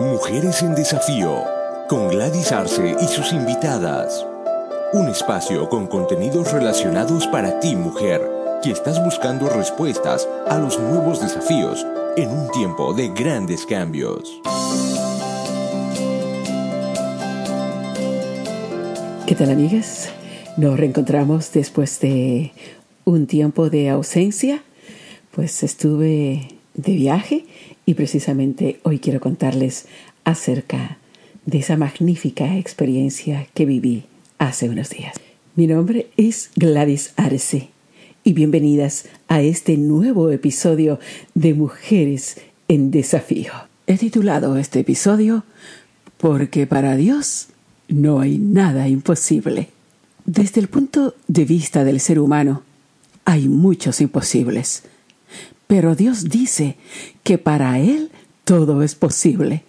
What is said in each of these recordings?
Mujeres en Desafío, con Gladys Arce y sus invitadas. Un espacio con contenidos relacionados para ti, mujer, que estás buscando respuestas a los nuevos desafíos en un tiempo de grandes cambios. ¿Qué tal, amigas? Nos reencontramos después de un tiempo de ausencia. Pues estuve de viaje y precisamente hoy quiero contarles acerca de esa magnífica experiencia que viví hace unos días. Mi nombre es Gladys Arce y bienvenidas a este nuevo episodio de Mujeres en Desafío. He titulado este episodio Porque para Dios no hay nada imposible. Desde el punto de vista del ser humano, hay muchos imposibles. Pero Dios dice que para Él todo es posible.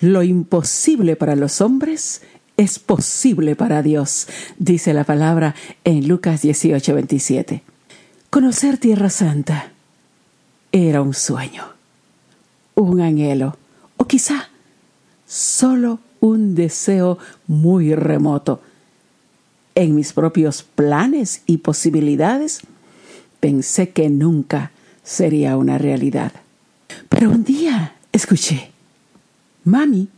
Lo imposible para los hombres es posible para Dios, dice la palabra en Lucas 18, 27. Conocer Tierra Santa era un sueño, un anhelo, o quizá solo un deseo muy remoto. En mis propios planes y posibilidades pensé que nunca sería una realidad. Pero un día escuché, Mami,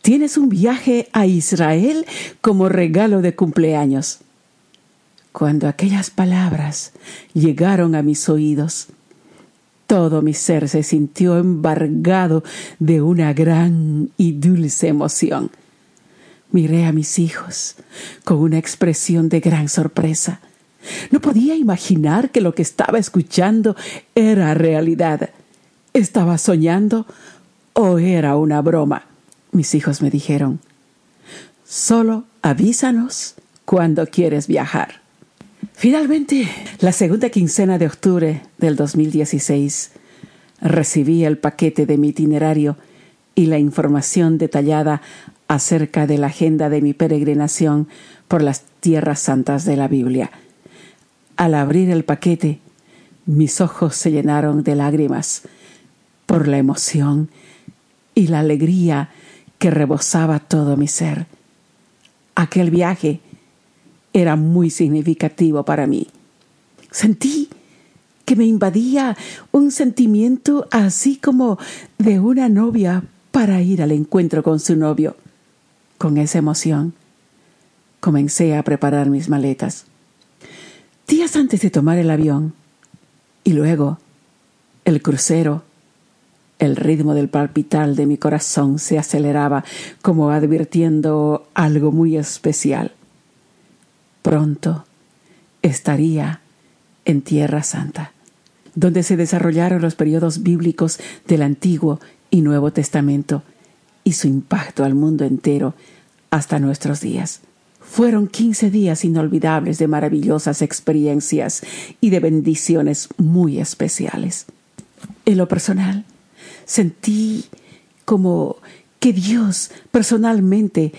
tienes un viaje a Israel como regalo de cumpleaños. Cuando aquellas palabras llegaron a mis oídos, todo mi ser se sintió embargado de una gran y dulce emoción. Miré a mis hijos con una expresión de gran sorpresa. No podía imaginar que lo que estaba escuchando era realidad. ¿Estaba soñando o era una broma? Mis hijos me dijeron, solo avísanos cuando quieres viajar. Finalmente, la segunda quincena de octubre del 2016, recibí el paquete de mi itinerario y la información detallada acerca de la agenda de mi peregrinación por las tierras santas de la Biblia. Al abrir el paquete, mis ojos se llenaron de lágrimas por la emoción y la alegría que rebosaba todo mi ser. Aquel viaje era muy significativo para mí. Sentí que me invadía un sentimiento así como de una novia para ir al encuentro con su novio. Con esa emoción comencé a preparar mis maletas. Días antes de tomar el avión y luego el crucero, el ritmo del palpital de mi corazón se aceleraba como advirtiendo algo muy especial. Pronto estaría en Tierra Santa, donde se desarrollaron los periodos bíblicos del Antiguo y Nuevo Testamento y su impacto al mundo entero hasta nuestros días. Fueron quince días inolvidables de maravillosas experiencias y de bendiciones muy especiales. En lo personal, sentí como que Dios personalmente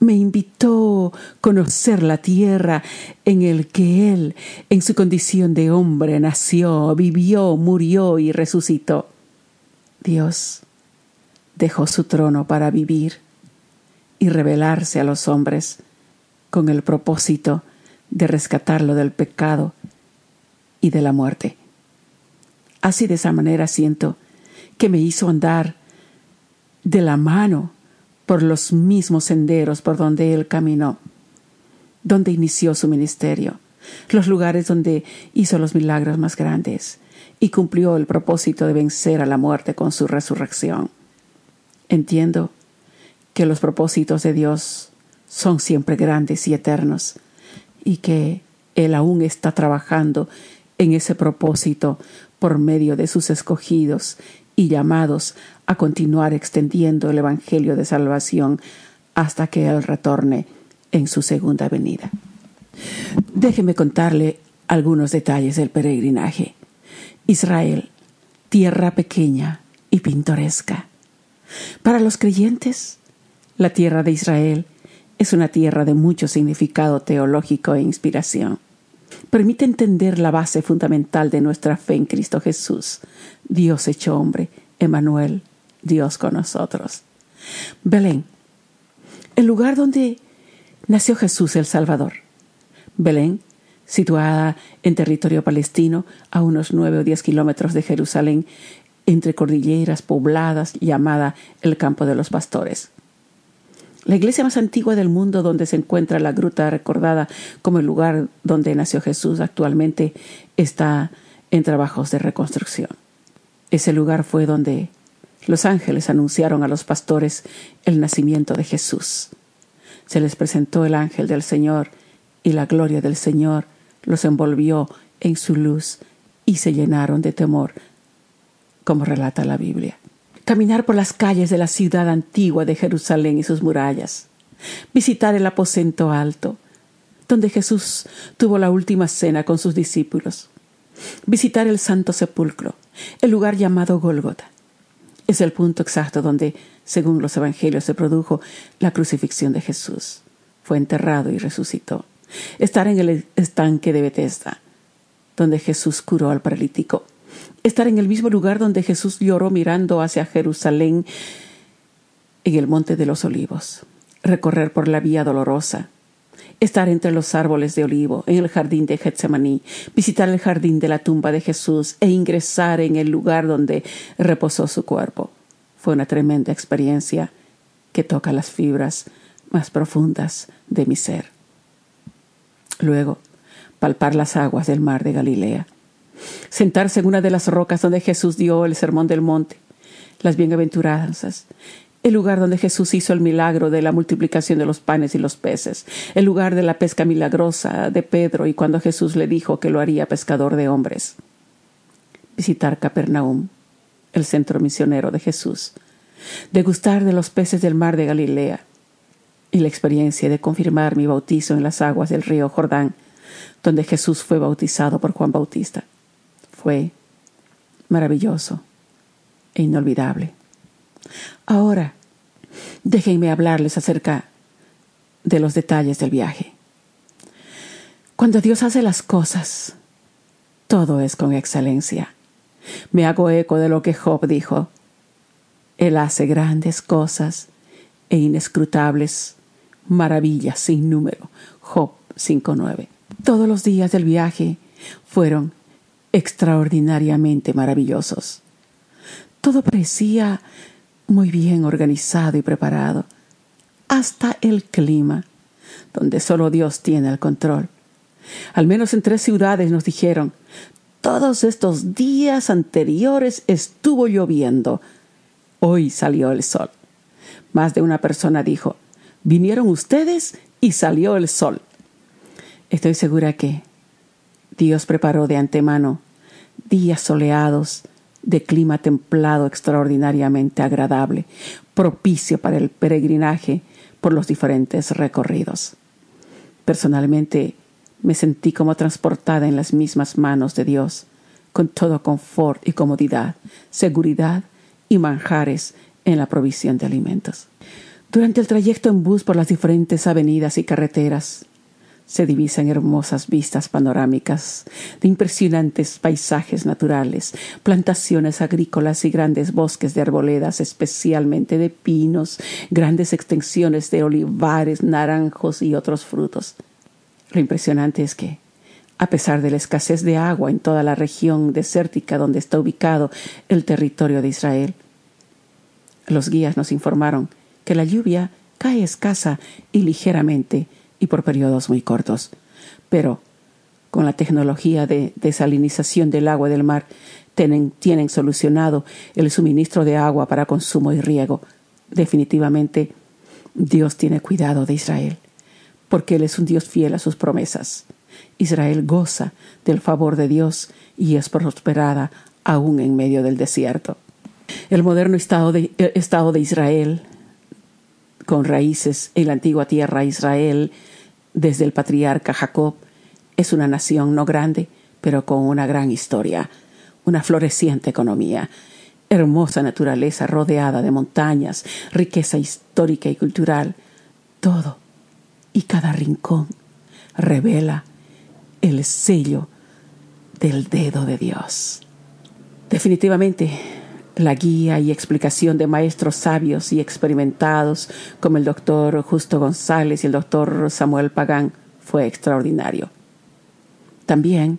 me invitó a conocer la tierra en el que Él, en su condición de hombre, nació, vivió, murió y resucitó. Dios dejó su trono para vivir y revelarse a los hombres con el propósito de rescatarlo del pecado y de la muerte. Así de esa manera siento que me hizo andar de la mano por los mismos senderos por donde él caminó, donde inició su ministerio, los lugares donde hizo los milagros más grandes y cumplió el propósito de vencer a la muerte con su resurrección. Entiendo que los propósitos de Dios son siempre grandes y eternos y que Él aún está trabajando en ese propósito por medio de sus escogidos y llamados a continuar extendiendo el Evangelio de salvación hasta que Él retorne en su segunda venida. Déjeme contarle algunos detalles del peregrinaje. Israel, tierra pequeña y pintoresca. Para los creyentes, la tierra de Israel es una tierra de mucho significado teológico e inspiración. Permite entender la base fundamental de nuestra fe en Cristo Jesús, Dios hecho hombre, Emanuel, Dios con nosotros. Belén, el lugar donde nació Jesús el Salvador. Belén, situada en territorio palestino a unos nueve o diez kilómetros de Jerusalén, entre cordilleras pobladas, llamada el Campo de los Pastores. La iglesia más antigua del mundo donde se encuentra la gruta recordada como el lugar donde nació Jesús actualmente está en trabajos de reconstrucción. Ese lugar fue donde los ángeles anunciaron a los pastores el nacimiento de Jesús. Se les presentó el ángel del Señor y la gloria del Señor los envolvió en su luz y se llenaron de temor, como relata la Biblia caminar por las calles de la ciudad antigua de Jerusalén y sus murallas, visitar el aposento alto, donde Jesús tuvo la última cena con sus discípulos, visitar el santo sepulcro, el lugar llamado Gólgota. Es el punto exacto donde, según los evangelios, se produjo la crucifixión de Jesús. Fue enterrado y resucitó. Estar en el estanque de Bethesda, donde Jesús curó al paralítico estar en el mismo lugar donde Jesús lloró mirando hacia Jerusalén en el Monte de los Olivos, recorrer por la vía dolorosa, estar entre los árboles de olivo, en el jardín de Getsemaní, visitar el jardín de la tumba de Jesús e ingresar en el lugar donde reposó su cuerpo. Fue una tremenda experiencia que toca las fibras más profundas de mi ser. Luego, palpar las aguas del mar de Galilea sentarse en una de las rocas donde Jesús dio el sermón del monte, las bienaventuranzas, el lugar donde Jesús hizo el milagro de la multiplicación de los panes y los peces, el lugar de la pesca milagrosa de Pedro y cuando Jesús le dijo que lo haría pescador de hombres. Visitar Capernaum, el centro misionero de Jesús, degustar de los peces del mar de Galilea y la experiencia de confirmar mi bautizo en las aguas del río Jordán, donde Jesús fue bautizado por Juan Bautista fue maravilloso e inolvidable. Ahora, déjenme hablarles acerca de los detalles del viaje. Cuando Dios hace las cosas, todo es con excelencia. Me hago eco de lo que Job dijo. Él hace grandes cosas e inescrutables maravillas sin número. Job 5.9. Todos los días del viaje fueron extraordinariamente maravillosos. Todo parecía muy bien organizado y preparado, hasta el clima, donde solo Dios tiene el control. Al menos en tres ciudades nos dijeron, todos estos días anteriores estuvo lloviendo. Hoy salió el sol. Más de una persona dijo, vinieron ustedes y salió el sol. Estoy segura que Dios preparó de antemano días soleados de clima templado extraordinariamente agradable, propicio para el peregrinaje por los diferentes recorridos. Personalmente me sentí como transportada en las mismas manos de Dios, con todo confort y comodidad, seguridad y manjares en la provisión de alimentos. Durante el trayecto en bus por las diferentes avenidas y carreteras, se divisan hermosas vistas panorámicas de impresionantes paisajes naturales, plantaciones agrícolas y grandes bosques de arboledas, especialmente de pinos, grandes extensiones de olivares, naranjos y otros frutos. Lo impresionante es que, a pesar de la escasez de agua en toda la región desértica donde está ubicado el territorio de Israel, los guías nos informaron que la lluvia cae escasa y ligeramente y por periodos muy cortos. Pero con la tecnología de desalinización del agua del mar tienen, solucionado el suministro de agua para consumo y riego. Definitivamente Dios tiene cuidado de Israel, porque Él es un Dios fiel a sus promesas. Israel goza del favor de Dios y es prosperada aún en medio del desierto. El moderno estado de, estado de Israel, con raíces en la antigua tierra Israel, desde el patriarca Jacob, es una nación no grande, pero con una gran historia, una floreciente economía, hermosa naturaleza rodeada de montañas, riqueza histórica y cultural. Todo y cada rincón revela el sello del dedo de Dios. Definitivamente, La guía y explicación de maestros sabios y experimentados como el doctor Justo González y el doctor Samuel Pagán fue extraordinario. También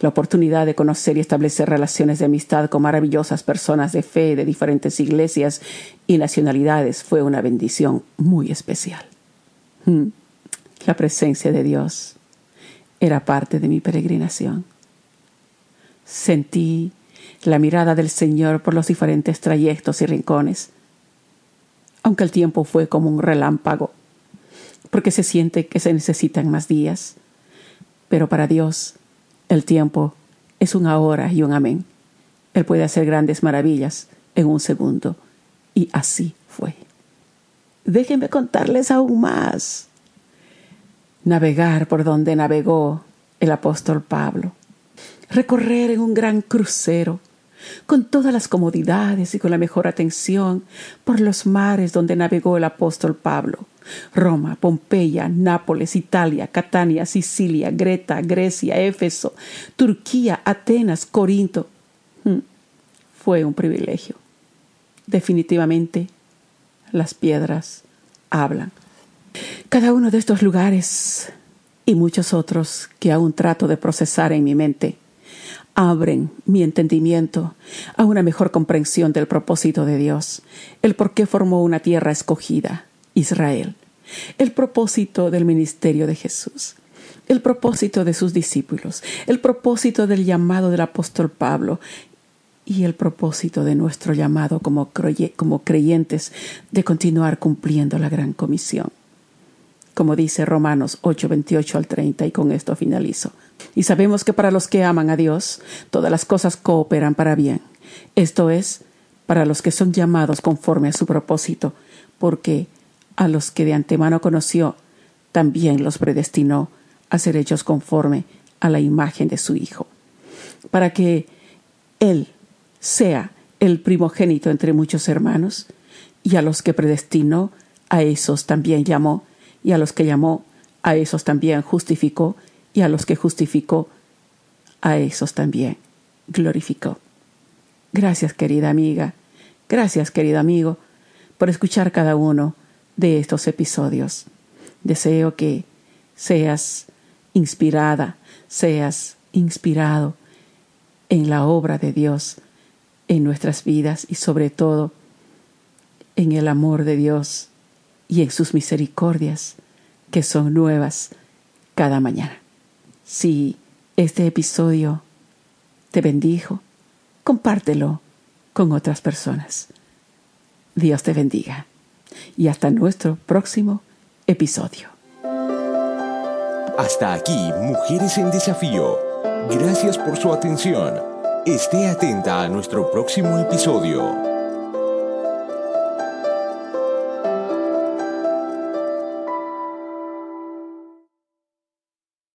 la oportunidad de conocer y establecer relaciones de amistad con maravillosas personas de fe de diferentes iglesias y nacionalidades fue una bendición muy especial. Hmm. La presencia de Dios era parte de mi peregrinación. Sentí la mirada del Señor por los diferentes trayectos y rincones, aunque el tiempo fue como un relámpago, porque se siente que se necesitan más días, pero para Dios el tiempo es un ahora y un amén. Él puede hacer grandes maravillas en un segundo, y así fue. Déjenme contarles aún más. Navegar por donde navegó el apóstol Pablo. Recorrer en un gran crucero, con todas las comodidades y con la mejor atención, por los mares donde navegó el apóstol Pablo. Roma, Pompeya, Nápoles, Italia, Catania, Sicilia, Greta, Grecia, Éfeso, Turquía, Atenas, Corinto. Hmm, fue un privilegio. Definitivamente las piedras hablan. Cada uno de estos lugares y muchos otros que aún trato de procesar en mi mente abren mi entendimiento a una mejor comprensión del propósito de Dios, el por qué formó una tierra escogida, Israel, el propósito del ministerio de Jesús, el propósito de sus discípulos, el propósito del llamado del apóstol Pablo y el propósito de nuestro llamado como, creyentes de continuar cumpliendo la gran comisión. Como dice Romanos 8, 28 al 30, y con esto finalizo. Y sabemos que para los que aman a Dios, todas las cosas cooperan para bien. Esto es, para los que son llamados conforme a su propósito, porque a los que de antemano conoció, también los predestinó a ser hechos conforme a la imagen de su Hijo, para que Él sea el primogénito entre muchos hermanos, y a los que predestinó, a esos también llamó, y a los que llamó, a esos también justificó, y a los que justificó, a esos también glorificó. Gracias, querida amiga, gracias, querido amigo, por escuchar cada uno de estos episodios. Deseo que seas inspirada, seas inspirado en la obra de Dios en nuestras vidas y sobre todo en el amor de Dios y en sus misericordias que son nuevas cada mañana. Si este episodio te bendijo, compártelo con otras personas. Dios te bendiga y hasta nuestro próximo episodio. Hasta aquí, Mujeres en Desafío. Gracias por su atención. Esté atenta a nuestro próximo episodio.